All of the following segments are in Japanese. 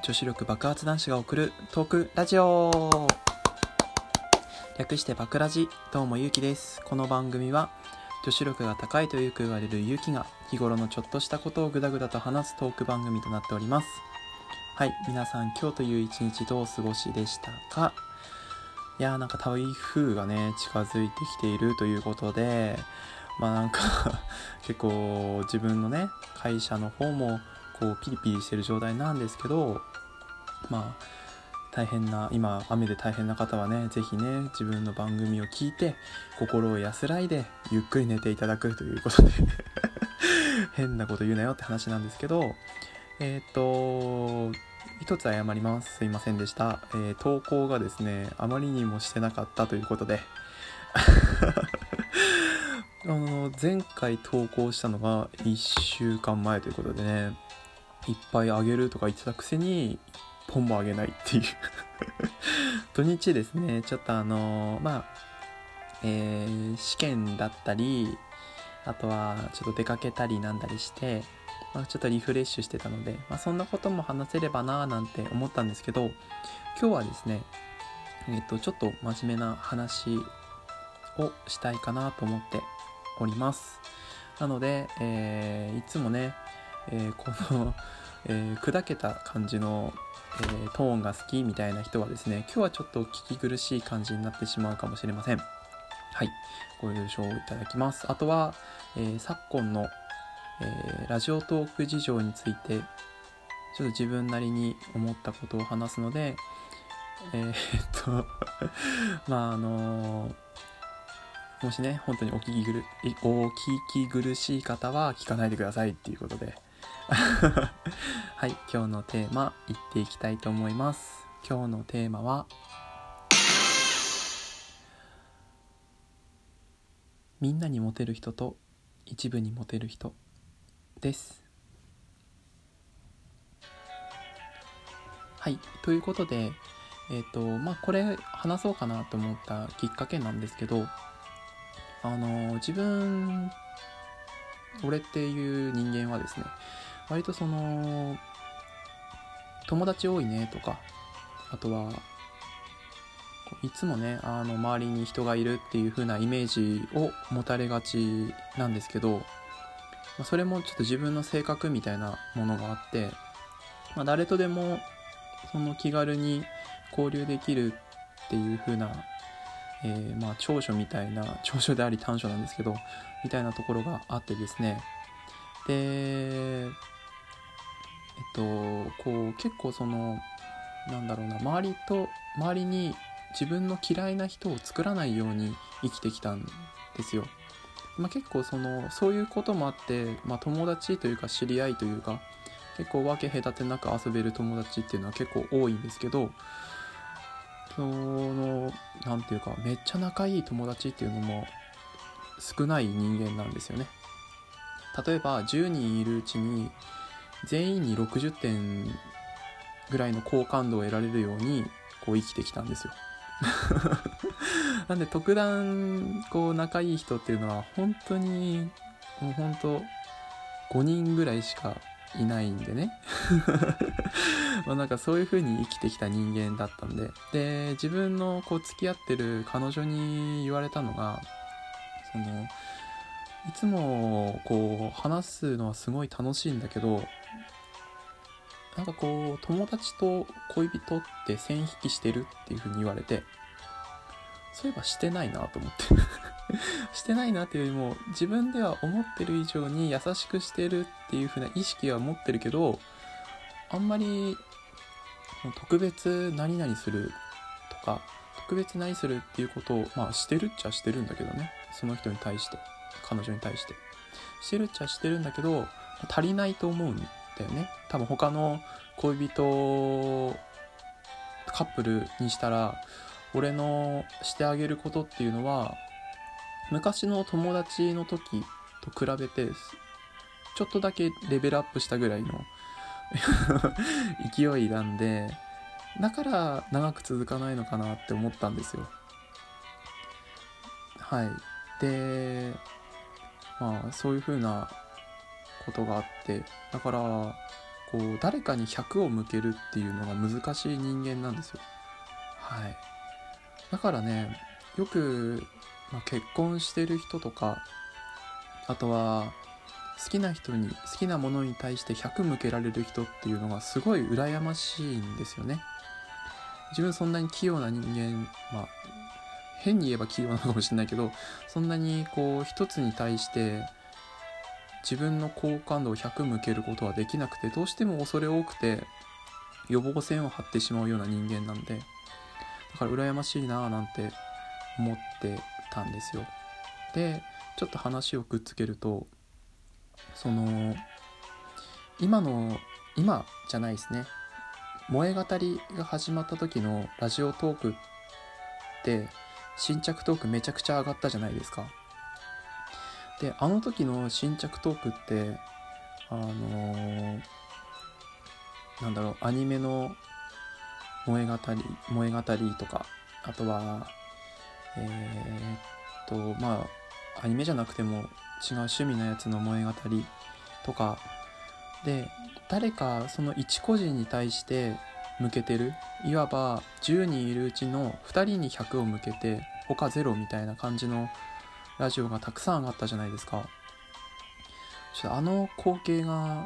女子力爆発男子が送るトークラジオ。略してバクラジどうもゆうきです。この番組は女子力が高いとよく言われるゆうきが日頃のちょっとしたことをぐだぐだと話すトーク番組となっております。はい皆さん今日という一日どうお過ごしでしたか？いやーなんか台風がね近づいてきているということでまあなんか 結構自分のね会社の方もこうピリピリしてる状態なんですけどまあ大変な今雨で大変な方はね是非ね自分の番組を聞いて心を安らいでゆっくり寝ていただくということで 変なこと言うなよって話なんですけどえっ、と一つ謝ります。すいませんでした、えー投稿がですねあまりにもしてなかったということで あの前回投稿したのが1週間前ということでねいっぱいあげるとか言ってたくせに本もあげないっていう。土日ですね。ちょっとあのまあえー試験だったりあとはちょっと出かけたりなんだりして、まあ、ちょっとリフレッシュしてたので、まあ、そんなことも話せればなーなんて思ったんですけど今日はですねえっ、とちょっと真面目な話をしたいかなと思っております。なので、えーいつもね、えーこの、えー砕けた感じの、えートーンが好きみたいな人はですね今日はちょっと聞き苦しい感じになってしまうかもしれません。はい。ご了承いただきます。あとは、えー昨今の、えラジオトーク事情についてちょっと自分なりに思ったことを話すのでえっと まああのもしね本当にお聞きぐるいお聞き苦しい方は聞かないでくださいっていうことで。はい今日のテーマいっていきたいと思います。今日のテーマはみんなにモテる人と一部にモテる人です。はいということでえっ、とまあこれ話そうかなと思ったきっかけなんですけどあの自分俺っていう人間はですね割とその友達多いねとかあとはいつもねあの周りに人がいるっていう風なイメージを持たれがちなんですけど、まそれもちょっと自分の性格みたいなものがあって、まあ、誰とでもその気軽に交流できるっていう風なえーまあ、長所みたいな長所であり短所なんですけどみたいなところがあってですね。でえっとこう結構そのなんだろうな周りと周りに自分の嫌いな人を作らないように生きてきたんですよ、まあ、結構そのそういうこともあって、まあ、友達というか知り合いというか結構分け隔てなく遊べる友達っていうのは結構多いんですけどそのなんていうかめっちゃ仲いい友達っていうのも少ない人間なんですよね。例えば10人いるうちに全員に60点ぐらいの好感度を得られるようにこう生きてきたんですよ。なんで特段こう仲いい人っていうのは本当にもう本当5人ぐらいしかいないんでね。まなんかそういう風に生きてきた人間だったんで。で自分のこう付き合ってる彼女に言われたのがそのいつもこう話すのはすごい楽しいんだけどなんかこう友達と恋人って線引きしてるっていう風に言われてそういえばしてないなと思って。してないなっていうよりも自分では思ってる以上に優しくしてるっていう風な意識は持ってるけどあんまり特別何々するとか特別何するっていうことをまあしてるっちゃしてるんだけどね。その人に対して。彼女に対して。してるっちゃしてるんだけど足りないと思うんだよね。多分他の恋人カップルにしたら俺のしてあげることっていうのは昔の友達の時と比べてちょっとだけレベルアップしたぐらいの 勢いなんでだから長く続かないのかなって思ったんですよ。はい。でまあそういう風なことがあってだからこう誰かに100を向けるっていうのが難しい人間なんですよ。はい。だからねよく、まあ、結婚してる人とかあとは好きな人に好きなものに対して100向けられる人っていうのがすごい羨ましいんですよね。自分そんなに器用な人間まあ変に言えば器用なのかもしれないけどそんなにこう一つに対して自分の好感度を100向けることはできなくてどうしても恐れ多くて予防線を張ってしまうような人間なんでだから羨ましいなぁなんて思ってたんですよ。でちょっと話をくっつけるとその今の今じゃないですね。萌え語りが始まった時のラジオトークって新着トークめちゃくちゃ上がったじゃないですか。であの時の新着トークってあのー、なんだろうアニメの萌え語り萌え語りとかあとはえー、っとまあアニメじゃなくても違う趣味のやつの萌え語りとか。で誰かその一個人に対して向けてる。いわば10人いるうちの2人に100を向けて他ゼロみたいな感じのラジオがたくさん上がったじゃないですか。ちょあの光景が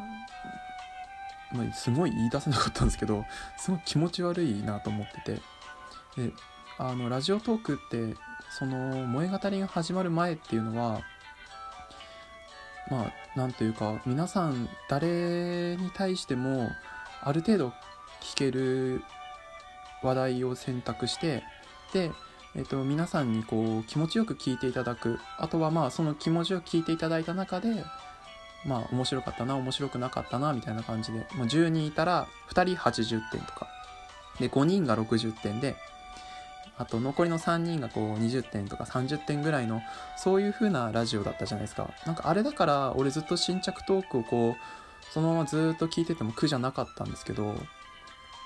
すごい言い出せなかったんですけどすごい気持ち悪いなと思ってて。であのラジオトークってその萌え語りが始まる前っていうのはまあなんというか皆さん誰に対してもある程度聞ける話題を選択してで、えっと、皆さんにこう気持ちよく聞いていただく。あとはまあその気持ちよく聞いていただいた中でまあ面白かったな面白くなかったなみたいな感じで、まあ、10人いたら2人80点とか。で5人が60点であと残りの3人がこう20点とか30点ぐらいのそういう風なラジオだったじゃないですか。なんかあれだから俺ずっと新着トークをこうそのままずっと聞いてても苦じゃなかったんですけど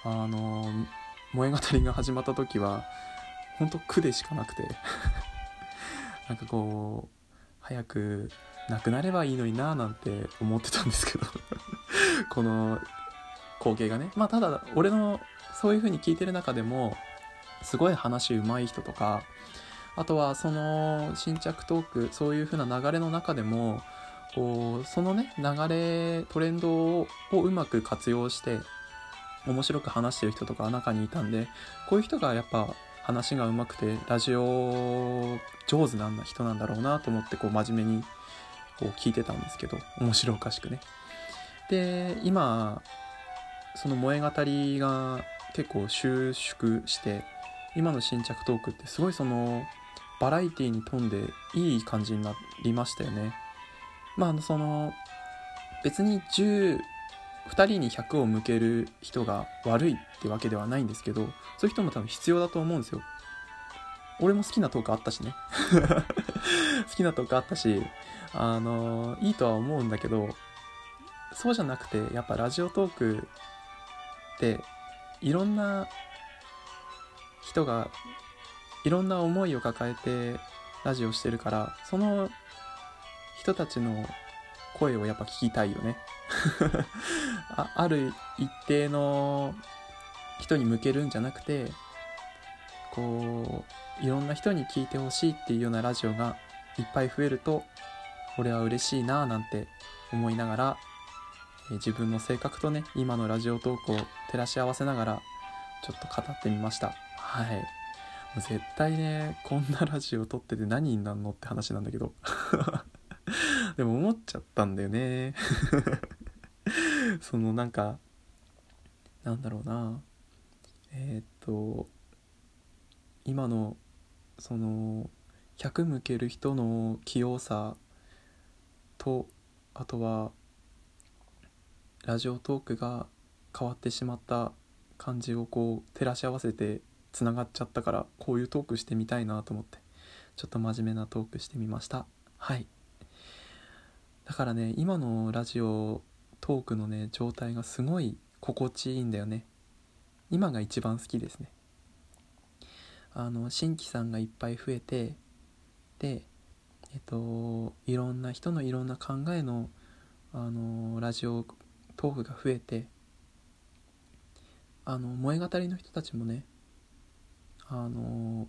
あの萌え語りが始まった時はほんと苦でしかなくて。なんかこう早くなくなればいいのにななんて思ってたんですけど。この光景がね。まあただ俺のそういう風に聞いてる中でもすごい話うまい人とかあとはその新着トークそういう風な流れの中でもこうそのね流れトレンドをうまく活用して面白く話してる人とか中にいたんでこういう人がやっぱ話がうまくてラジオ上手なんな人なんだろうなと思ってこう真面目にこう聞いてたんですけど面白おかしくね。で今その萌え語りが結構収縮して今の新着トークってすごいそのバラエティに富んでいい感じになりましたよね。まあその別に10 2人に100を向ける人が悪いってわけではないんですけどそういう人も多分必要だと思うんですよ。俺も好きなトークあったしね。好きなトークあったしあのいいとは思うんだけどそうじゃなくてやっぱラジオトークっていろんな人がいろんな思いを抱えてラジオしてるからその人たちの声をやっぱ聞きたいよね。あある一定の人に向けるんじゃなくてこういろんな人に聞いてほしいっていうようなラジオがいっぱい増えると俺は嬉しいなぁなんて思いながら、え自分の性格とね今のラジオトークを照らし合わせながらちょっと語ってみました。はい。もう絶対ねこんなラジオ撮ってて何になんのって話なんだけど。でも思っちゃったんだよね。そのなんかなんだろうな。えー、っと今のその100向ける人の器用さとあとはラジオトークが変わってしまった感じをこう照らし合わせてつながっちゃったからこういうトークしてみたいなと思ってちょっと真面目なトークしてみました。はい。だからね今のラジオトークのね状態がすごい心地いいんだよね。今が一番好きですね。あの新規さんがいっぱい増えてでえっといろんな人のいろんな考えのあのラジオトークが増えてあの萌え語りの人たちもねあの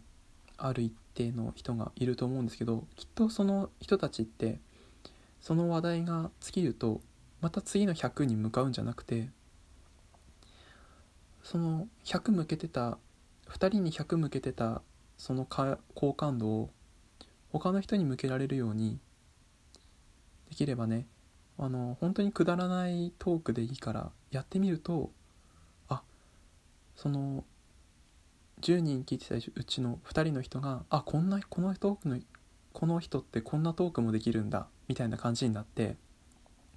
ある一定の人がいると思うんですけどきっとその人たちってその話題が尽きるとまた次の100に向かうんじゃなくてその100向けてた2人に100向けてたその好感度を他の人に向けられるようにできればねあの本当にくだらないトークでいいからやってみるとあその10人聞いてたうちの2人の人があこんなこのトークのこの人ってこんなトークもできるんだみたいな感じになって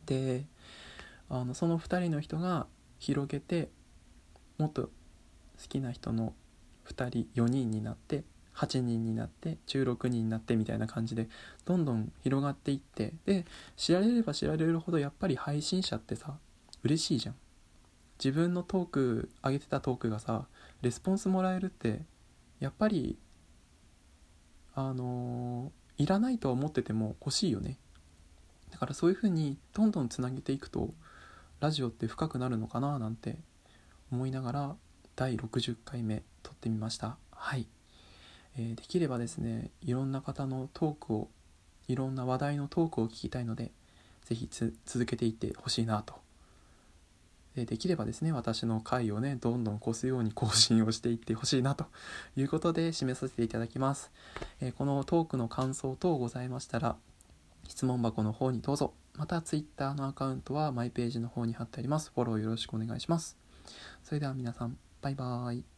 であのその2人の人が広げてもっと好きな人の2人4人になって8人になって16人になってみたいな感じでどんどん広がっていってで知られれば知られるほどやっぱり配信者ってさ嬉しいじゃん。自分のトーク上げてたトークがさレスポンスもらえるってやっぱりあのー、いらないとは思ってても欲しいよね。だからそういう風にどんどんつなげていくとラジオって深くなるのかななんて思いながら第60回目撮ってみました。はい、えー、できればですねいろんな方のトークをいろんな話題のトークを聞きたいので是非続けていってほしいなと。でできればですね私の回をねどんどん越すように 更新をしていってほしいなということで締めさせていただきます、えー、このトークの感想等ございましたら質問箱の方にどうぞ。また Twitter のアカウントはマイページの方に貼ってあります。フォローよろしくお願いします。それでは皆さんバイバーイ。